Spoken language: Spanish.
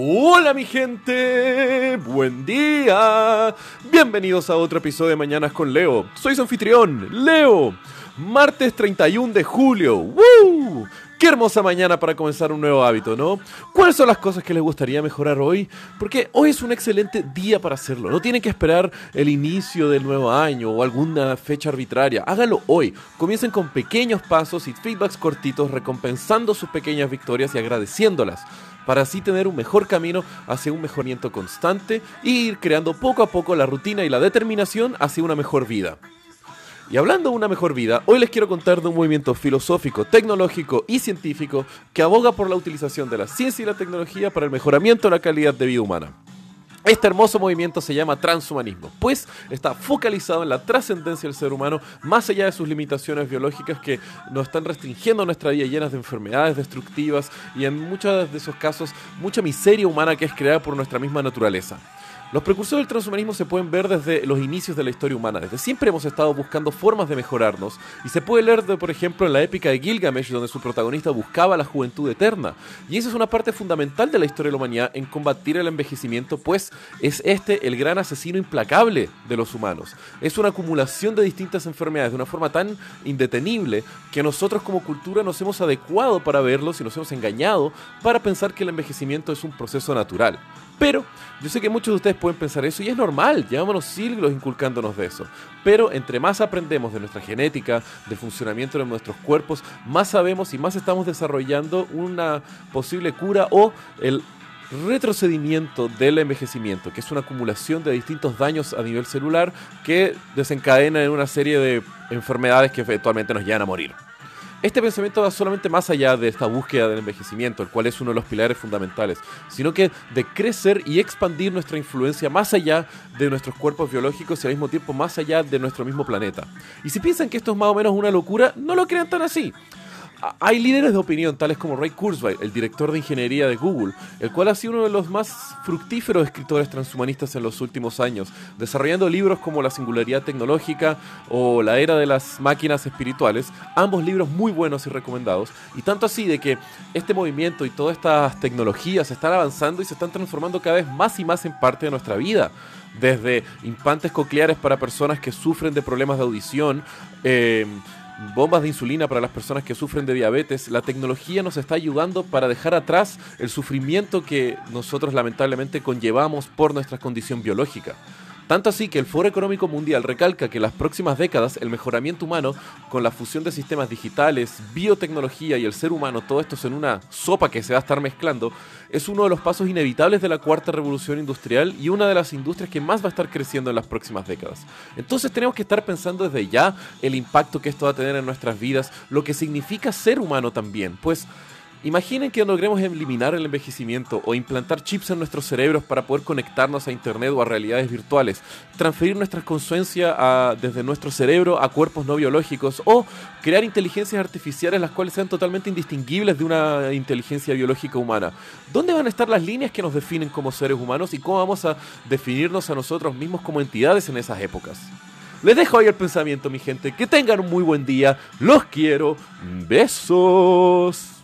Hola mi gente, buen día. Bienvenidos a otro episodio de Mañanas con Leo. Soy su anfitrión, Leo. Martes 31 de julio. ¡Woo! Qué hermosa mañana para comenzar un nuevo hábito, ¿no? ¿Cuáles son las cosas que les gustaría mejorar hoy? Porque hoy es un excelente día para hacerlo. No tienen que esperar el inicio del nuevo año o alguna fecha arbitraria. Háganlo hoy. Comiencen con pequeños pasos y feedbacks cortitos, recompensando sus pequeñas victorias y agradeciéndolas para así tener un mejor camino hacia un mejoramiento constante e ir creando poco a poco la rutina y la determinación hacia una mejor vida. Y hablando de una mejor vida, hoy les quiero contar de un movimiento filosófico, tecnológico y científico que aboga por la utilización de la ciencia y la tecnología para el mejoramiento de la calidad de vida humana. Este hermoso movimiento se llama transhumanismo, pues está focalizado en la trascendencia del ser humano más allá de sus limitaciones biológicas que nos están restringiendo nuestra vida llenas de enfermedades destructivas y en muchos de esos casos mucha miseria humana que es creada por nuestra misma naturaleza. Los precursores del transhumanismo se pueden ver desde los inicios de la historia humana. Desde siempre hemos estado buscando formas de mejorarnos. Y se puede leer, por ejemplo, en la épica de Gilgamesh, donde su protagonista buscaba la juventud eterna. Y esa es una parte fundamental de la historia de la humanidad en combatir el envejecimiento, pues es este el gran asesino implacable de los humanos. Es una acumulación de distintas enfermedades de una forma tan indetenible que nosotros como cultura nos hemos adecuado para verlos y nos hemos engañado para pensar que el envejecimiento es un proceso natural. Pero yo sé que muchos de ustedes pueden pensar eso y es normal, llevamos siglos inculcándonos de eso. Pero entre más aprendemos de nuestra genética, del funcionamiento de nuestros cuerpos, más sabemos y más estamos desarrollando una posible cura o el retrocedimiento del envejecimiento, que es una acumulación de distintos daños a nivel celular que desencadena en una serie de enfermedades que eventualmente nos llevan a morir. Este pensamiento va solamente más allá de esta búsqueda del envejecimiento, el cual es uno de los pilares fundamentales, sino que de crecer y expandir nuestra influencia más allá de nuestros cuerpos biológicos y al mismo tiempo más allá de nuestro mismo planeta. Y si piensan que esto es más o menos una locura, no lo crean tan así hay líderes de opinión, tales como Ray Kurzweil, el director de ingeniería de Google, el cual ha sido uno de los más fructíferos escritores transhumanistas en los últimos años, desarrollando libros como La singularidad tecnológica o La era de las máquinas espirituales, ambos libros muy buenos y recomendados, y tanto así de que este movimiento y todas estas tecnologías están avanzando y se están transformando cada vez más y más en parte de nuestra vida. Desde implantes cocleares para personas que sufren de problemas de audición, eh, bombas de insulina para las personas que sufren de diabetes, la tecnología nos está ayudando para dejar atrás el sufrimiento que nosotros lamentablemente conllevamos por nuestra condición biológica. Tanto así que el Foro Económico Mundial recalca que en las próximas décadas el mejoramiento humano, con la fusión de sistemas digitales, biotecnología y el ser humano, todo esto es en una sopa que se va a estar mezclando, es uno de los pasos inevitables de la cuarta revolución industrial y una de las industrias que más va a estar creciendo en las próximas décadas. Entonces tenemos que estar pensando desde ya el impacto que esto va a tener en nuestras vidas, lo que significa ser humano también, pues Imaginen que logremos eliminar el envejecimiento o implantar chips en nuestros cerebros para poder conectarnos a Internet o a realidades virtuales, transferir nuestra conciencia desde nuestro cerebro a cuerpos no biológicos o crear inteligencias artificiales las cuales sean totalmente indistinguibles de una inteligencia biológica humana. ¿Dónde van a estar las líneas que nos definen como seres humanos y cómo vamos a definirnos a nosotros mismos como entidades en esas épocas? Les dejo ahí el pensamiento, mi gente. Que tengan un muy buen día. Los quiero. Besos.